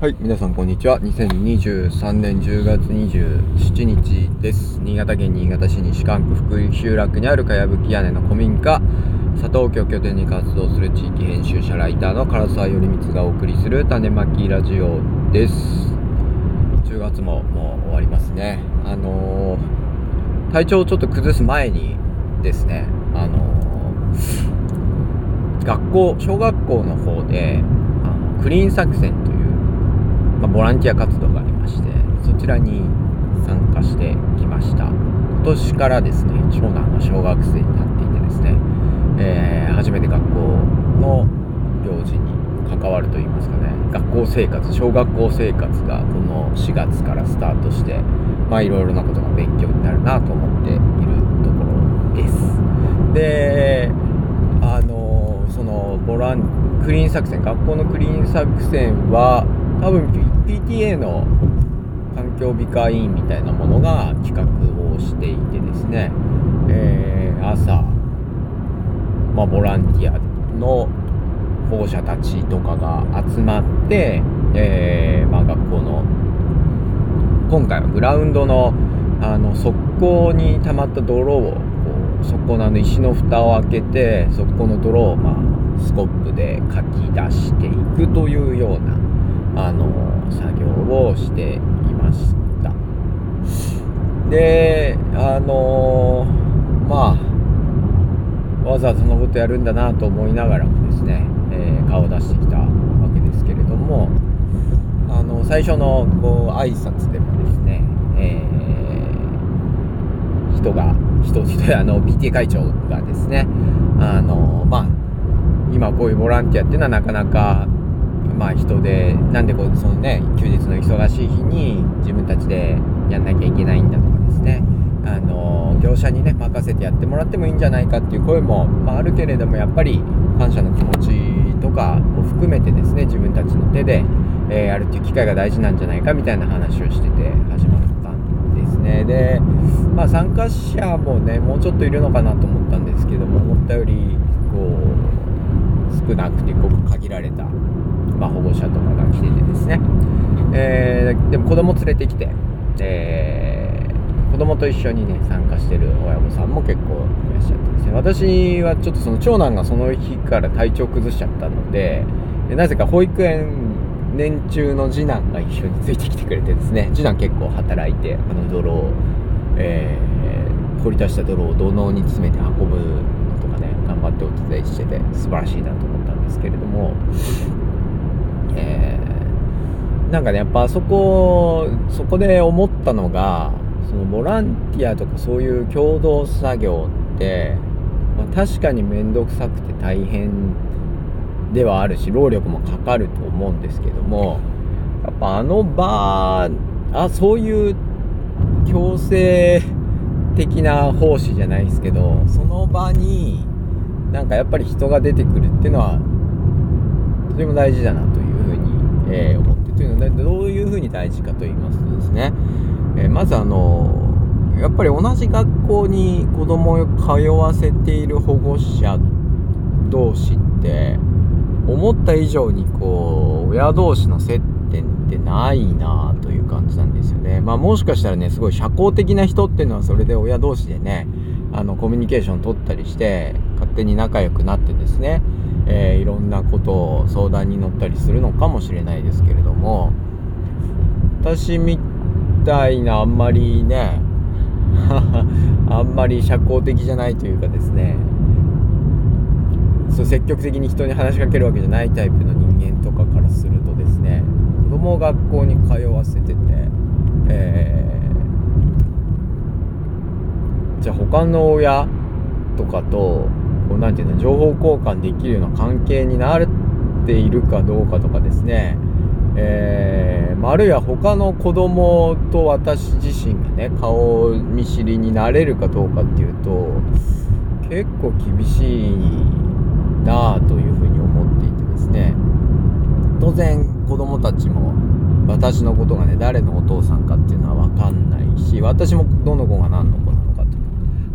はい、皆さんこんにちは。2023年10月27日です。新潟県新潟市西館区福井集落にあるかやぶき屋根の古民家、佐藤居を拠点に活動する地域編集者ライターの唐沢頼光がお送りする種まきラジオです。10月ももう終わりますね。あのー、体調をちょっと崩す前にですね、あのー、学校、小学校の方で、あのクリーン作戦とまあ、ボランティア活動がありましてそちらに参加してきました。今年からですね長男が小学生になっていてですね、えー、初めて学校の行事に関わるといいますかね学校生活小学校生活がこの4月からスタートしてまあいろいろなことが勉強になるなと思っているところです。であのそのボランクリーン作戦学校のクリーン作戦は多分 PTA の環境美化委員みたいなものが企画をしていてですね、えー、朝、まあ、ボランティアの保護者たちとかが集まって、えー、まあ、学校の今回はグラウンドのあの側溝に溜まった泥をこう側溝のあの石の蓋を開けて側溝の泥を、まあ、スコップでかき出していくというようなあの作業をしていました。であのまあわざわざそのことやるんだなと思いながらもですね、えー、顔を出してきたわけですけれどもあの最初のこう挨拶でもですね、えー、人が人人あの PTA 会長がですねあのまあ今こういうボランティアっていうのはなかなかまあ人でなんでこうそのね休日の忙しい日に自分たちでやんなきゃいけないんだとかですね。あの業者にね任せてやってもらってもいいんじゃないかっていう声も、まあ、あるけれどもやっぱり感謝の気持ちとかを含めてですね自分たちの手で、えー、やるっていう機会が大事なんじゃないかみたいな話をしてて始まったんですね。で、まあ、参加者もねもうちょっといるのかなと思ったんですけども思ったよりこう少なくてごく限られたまあ、保護者とかが来ててですね、えー、でも子供連れてきて、えー、子供と一緒にね参加してる親御さんも結構いらっしゃってですね。私はちょっとその長男がその日から体調崩しちゃったのででなぜか保育園年中の次男が一緒についてきてくれてですね。次男結構働いてあの泥を、えー、掘り出した泥を土のうに詰めて運ぶのとかね頑張ってお手伝いしてて素晴らしいなと思ったんですけれども。えー、なんかねやっぱそこそこで思ったのがそのボランティアとかそういう共同作業って、まあ、確かに面倒くさくて大変ではあるし労力もかかると思うんですけどもやっぱあの場あそういう強制的な奉仕じゃないですけどその場になんかやっぱり人が出てくるっていうのはとても大事だなと、え、思ってというのはどういうふうに大事かと言いますとですね、え、まずあのやっぱり同じ学校に子供を通わせている保護者同士って思った以上にこう親同士の接点ってないなという感じなんですよね。まあもしかしたらねすごい社交的な人っていうのはそれで親同士でねあのコミュニケーション取ったりして勝手に仲良くなってですねえー、いろんなことを相談に乗ったりするのかもしれないですけれども私みたいなあんまりね あんまり社交的じゃないというかですねそう積極的に人に話しかけるわけじゃないタイプの人間とかからするとですね子供を学校に通わせてて、えー、じゃあ他の親とかとこうなていうの情報交換できるような関係になっているかどうかとかですね、えー、あるいは他の子供と私自身がね顔見知りになれるかどうかっていうと結構厳しいなあというふうに思っていてですね。当然子供たちも私のことがね誰のお父さんかっていうのは分かんないし私もどの子が何の子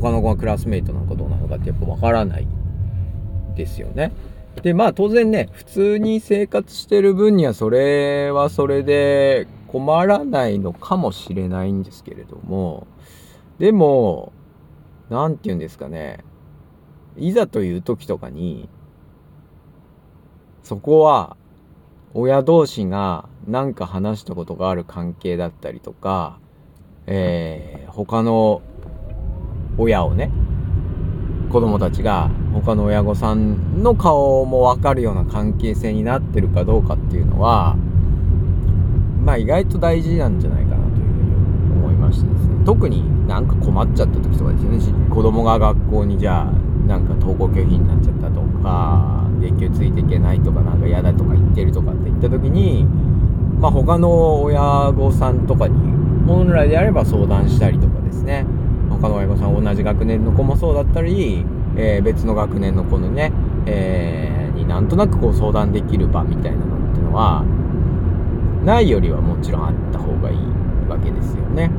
他の子がクラスメイトなのかどうなのかってやっぱ分からないですよね。で、まあ当然ね、普通に生活してる分にはそれはそれで困らないのかもしれないんですけれども、でも、なんて言うんですかね、いざという時とかに、そこは親同士が何か話したことがある関係だったりとか、えー、他の親をね、子供たちが他の親御さんの顔もわかるような関係性になってるかどうかっていうのは、まあ意外と大事なんじゃないかなというふうに思いましてですね。特になんか困っちゃった時とかですよね。子供が学校にじゃあなんか登校拒否になっちゃったとか、月給ついていけないとかなんか嫌だとか言ってるとかって言った時に、まあ他の親御さんとかに本来であれば相談したりとかですね。他の親御さん同じ学年の子もそうだったり、えー、別の学年の子のね、えー、になんとなくこう相談できる場みたいなのっていうのは、ないよりはもちろんあった方がいいわけですよね。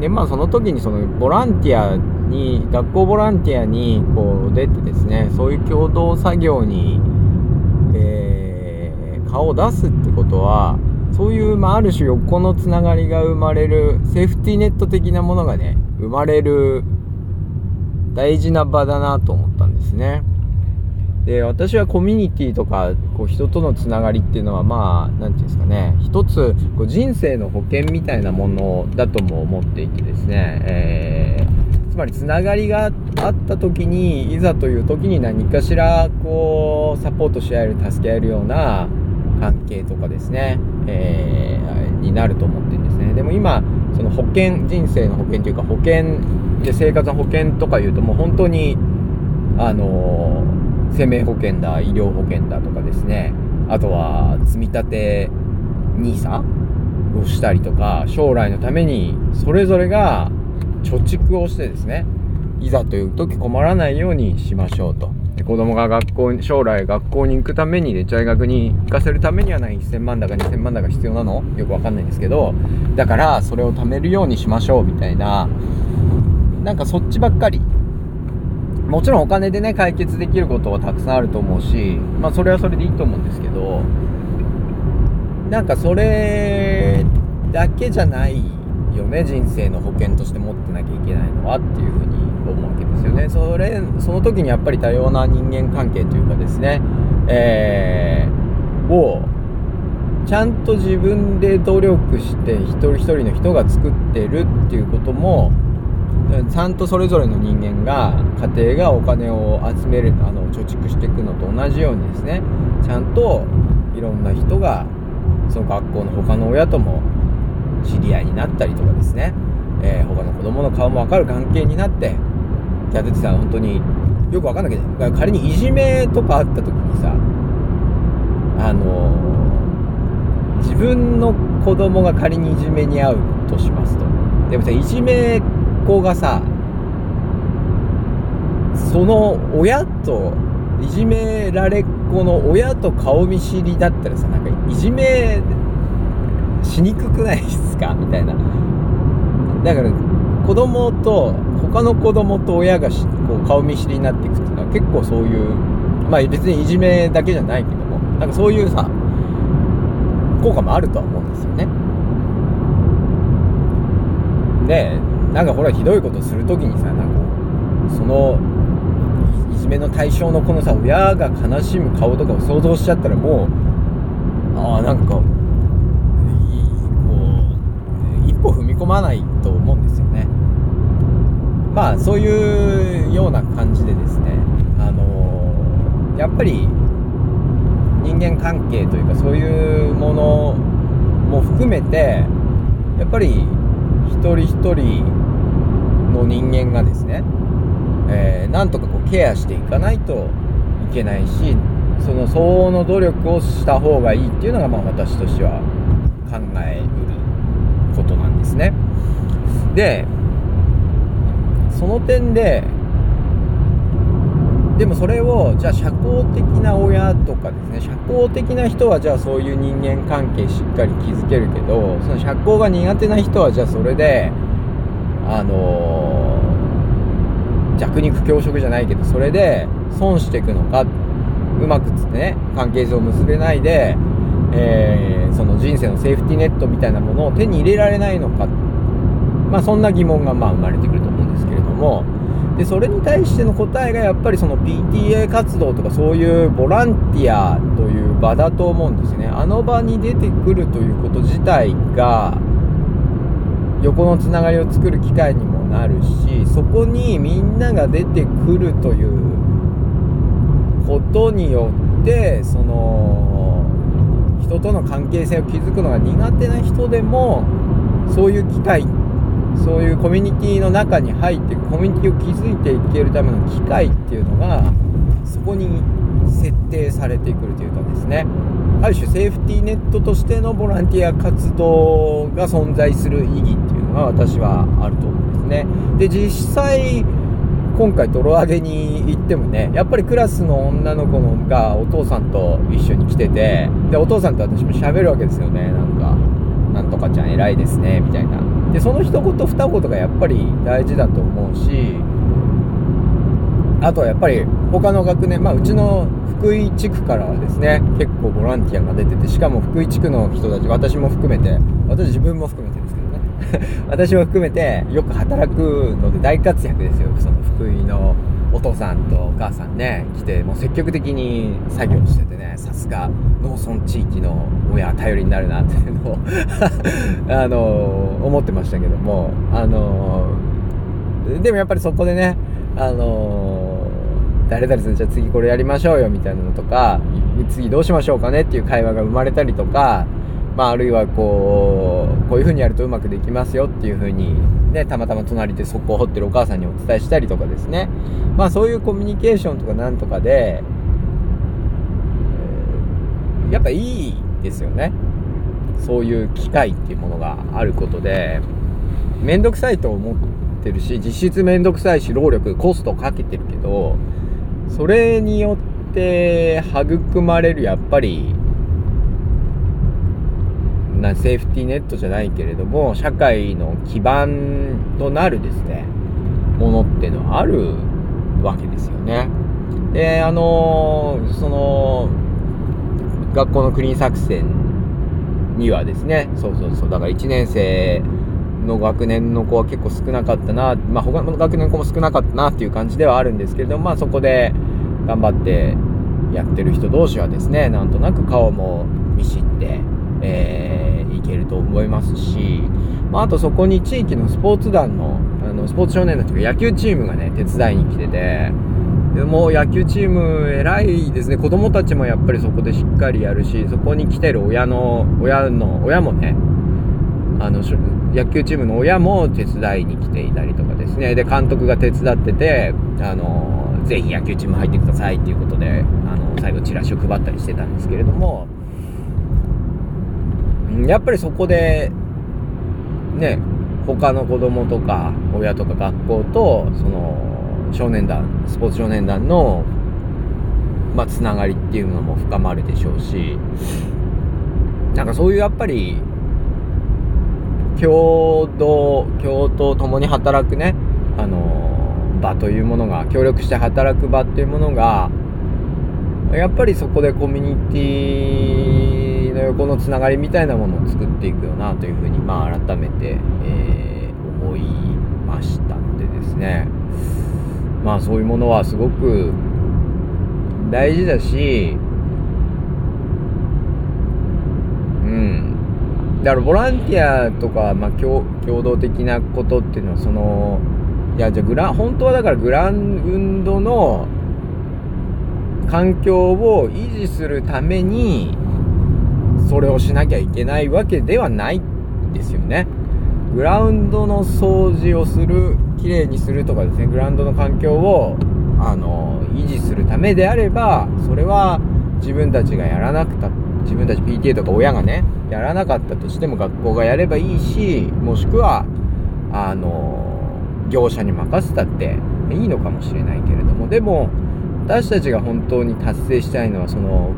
で、まあその時にそのボランティアに、学校ボランティアにこう出てですね、そういう共同作業に、えー、顔を出すってことは、そういう、まあ、ある種横のつながりが生まれる、セーフティーネット的なものがね、生まれる大事な場だなと思ったんですね。で、私はコミュニティとか、こう人とのつながりっていうのはまあ、なんていうんですかね、一つこう人生の保険みたいなものだとも思っていてですね、えー、つまりつながりがあった時に、いざという時に何かしらこう、サポートし合える、助け合えるような関係とかですね、えー、になると思ってるんですね。でも今、その保険、人生の保険というか保険で生活の保険とか言うともう本当に、あの、生命保険だ、医療保険だとかですね、あとは積み立て NISA をしたりとか、将来のためにそれぞれが貯蓄をしてですね、いざという時困らないようにしましょうと。子供が学校に、将来学校に行くために、で、大学に行かせるためには何1000万だか2000万だか必要なの？よくわかんないんですけど、だからそれを貯めるようにしましょうみたいな、なんかそっちばっかり。もちろんお金でね、解決できることはたくさんあると思うし、まあそれはそれでいいと思うんですけど、なんかそれだけじゃないよね、人生の保険として持ってなきゃいけないのはっていうふうに思うわけですよね。それ、その時にやっぱり多様な人間関係というかですね、えー、を、ちゃんと自分で努力して一人一人の人が作ってるっていうことも、ちゃんとそれぞれの人間が家庭がお金を集めるあの貯蓄していくのと同じようにですね。ちゃんといろんな人がその学校の他の親とも知り合いになったりとかですね、えー、他の子供の顔も分かる関係になってじゃあ、てさ、本当によく分かんないけど、仮にいじめとかあった時にさ、あのー、自分の子供が仮にいじめに遭うとしますと。でもさ、いじめっ子がさ、その親と、いじめられっ子の親と顔見知りだったらさ、なんかいじめしにくくないですか？みたいな。だから、子供と他の子供と親がこう顔見知りになっていくっていうのは結構そういうまあ別にいじめだけじゃないけどもなんかそういうさ効果もあるとは思うんですよねでなんかほらひどいことするときにさなんかそのいじめの対象のこのさ親が悲しむ顔とかを想像しちゃったらもうああなんか一歩踏み込まないと思うんですよね。まあそういうような感じでですねあのー、やっぱり人間関係というかそういうものも含めてやっぱり一人一人の人間がですね、えー、なんとかこうケアしていかないといけないしその相応の努力をした方がいいっていうのがまあ私としては考えうることなんですねでその点ででもそれをじゃあ社交的な親とかですね社交的な人はじゃあそういう人間関係しっかり築けるけどその社交が苦手な人はじゃあそれであのー、弱肉強食じゃないけどそれで損していくのかうまくつってね関係性を結べないで、えー、その人生のセーフティーネットみたいなものを手に入れられないのか、まあ、そんな疑問がまあ生まれてくると思うんですけれども。でそれに対しての答えがやっぱりその PTA 活動とかそういうボランティアという場だと思うんですね。あの場に出てくるということ自体が横のつながりを作る機会にもなるしそこにみんなが出てくるということによってその人との関係性を築くのが苦手な人でもそういう機会そういうコミュニティの中に入ってコミュニティを築いていけるための機会っていうのがそこに設定されてくるというかですね。ある種セーフティーネットとしてのボランティア活動が存在する意義っていうのが私はあると思うんですね。で実際今回泥揚げに行ってもねやっぱりクラスの女の子のがお父さんと一緒に来ててでお父さんと私も喋るわけですよね。なんか「なんとかちゃん偉いですね」みたいな。でその一言二言がやっぱり大事だと思うしあとはやっぱり他の学年まあうちの福井地区からはですね結構ボランティアが出ててしかも福井地区の人たち私も含めて私自分も含めてですけどね。私も含めてよく働くので大活躍ですよその福井の父さんとお母さんね来てもう積極的に作業しててねさすが農村地域の親頼りになるなっていうのを あの思ってましたけどもあのでもやっぱりそこでねあの誰々さんじゃあ次これやりましょうよみたいなのとか次どうしましょうかねっていう会話が生まれたりとかまあ、あるいはこう、こういう風にやるとうまくできますよっていう風に、ね、たまたま隣で速攻を掘ってるお母さんにお伝えしたりとかですね。まあ、そういうコミュニケーションとかなんとかで、えやっぱいいですよね。そういう機会っていうものがあることで、めんどくさいと思ってるし、実質めんどくさいし、労力、コストかけてるけど、それによって育まれるやっぱりなセーフティーネットじゃないけれども、社会の基盤となるですね、ものっていうのはあるわけですよね。で、あの、その、学校のクリーン作戦にはですね、そうそうそう、だから1年生の学年の子は結構少なかったな、まあ他の学年の子も少なかったなっていう感じではあるんですけれども、まあそこで頑張ってやってる人同士はですね、なんとなく顔も見知って、えー、けると思いますし、まあ、あとそこに地域のスポーツ団の、あの、スポーツ少年団というか野球チームがね、手伝いに来てて、でも野球チーム偉いですね。子供たちもやっぱりそこでしっかりやるし、そこに来てる親の、親の、親もね、あの、野球チームの親も手伝いに来ていたりとかですね。で、監督が手伝ってて、あの、ぜひ野球チーム入ってくださいっていうことで、あの、最後チラシを配ったりしてたんですけれども、やっぱりそこで、ね、他の子供とか、親とか学校と、その、少年団、スポーツ少年団の、まあ、つながりっていうのも深まるでしょうし、なんかそういうやっぱり、共同、共闘共に働くね、あの、場というものが、協力して働く場っていうものが、やっぱりそこでコミュニティの横のつながりみたいなものを作っていくよなというふうに、まあ、改めて、えー、思いましたのでですね。まあそういうものはすごく大事だしうん。だからボランティアとか、まあ、共共同的なことっていうのはそのいやじゃあグラ本当はだからグラウンドの環境を維持するためにそれをしなきゃいけないわけではないですよね。グラウンドの掃除をする、きれいにするとかですね、グラウンドの環境を、あの、維持するためであれば、それは自分たちがやらなくた、自分たち PTA とか親がね、やらなかったとしても学校がやればいいし、もしくは、あの、業者に任せたっていいのかもしれないけれども、でも、私たちが本当に達成したいのは、その、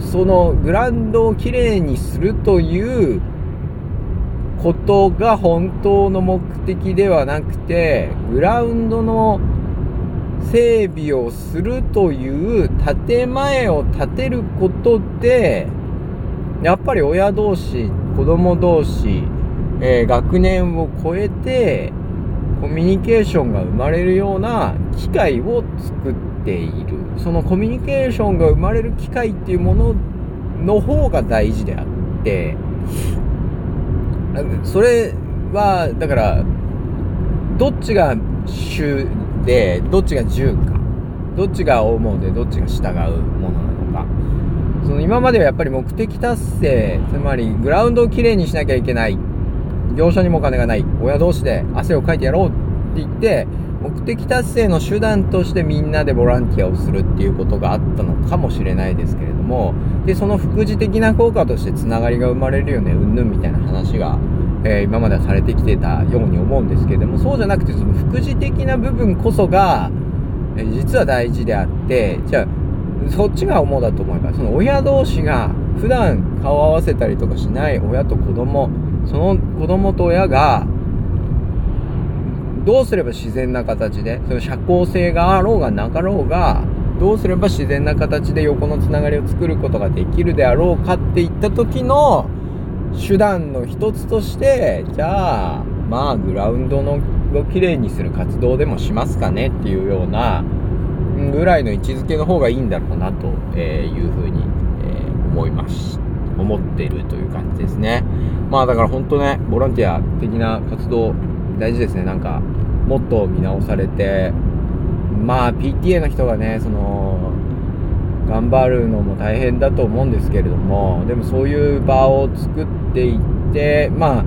そのグラウンドをきれいにするということが本当の目的ではなくて、グラウンドの整備をするという建前を立てることで、やっぱり親同士、子供同士、えー、学年を超えて、コミュニケーションが生まれるような機会を作っている。そのコミュニケーションが生まれる機会っていうものの方が大事であって、それは、だから、どっちが主で、どっちが従か、どっちが思うで、どっちが従うものなのか。その今まではやっぱり目的達成、つまりグラウンドをきれいにしなきゃいけない。業者にもお金がない。親同士で汗をかいてやろうって言って、目的達成の手段としてみんなでボランティアをするっていうことがあったのかもしれないですけれども、で、その副次的な効果としてつながりが生まれるよね、うんぬんみたいな話が、えー、今まではされてきてたように思うんですけれども、そうじゃなくてその副次的な部分こそが、えー、実は大事であって、じゃあ、そっちが主だと思えば、その親同士が普段顔を合わせたりとかしない親と子供、その子供と親が、どうすれば自然な形で、その社交性があろうがなかろうが、どうすれば自然な形で横のつながりを作ることができるであろうかっていった時の手段の一つとして、じゃあ、まあ、グラウンドのをきれいにする活動でもしますかねっていうような、ぐらいの位置づけの方がいいんだろうなというふうに、思います。思っているという感じですね。まあだから本当ね、ボランティア的な活動大事ですね。なんか、もっと見直されて、まあ PTA の人がね、その、頑張るのも大変だと思うんですけれども、でもそういう場を作っていって、まあ、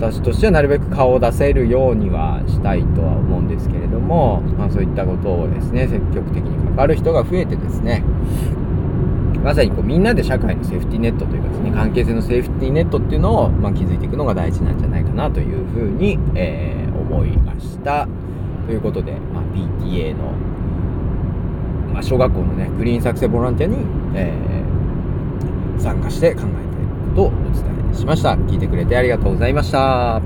私としてはなるべく顔を出せるようにはしたいとは思うんですけれども、まあそういったことをですね、積極的に関わる人が増えてですね、まさにこうみんなで社会のセーフティーネットというかですね、関係性のセーフティーネットっていうのを、まあ、築いていくのが大事なんじゃないかなというふうに、えー、思いました。ということで、まあ、PTA の、まあ、小学校のね、グリーン作成ボランティアに、えー、参加して考えていることをお伝えしました。聞いてくれてありがとうございました。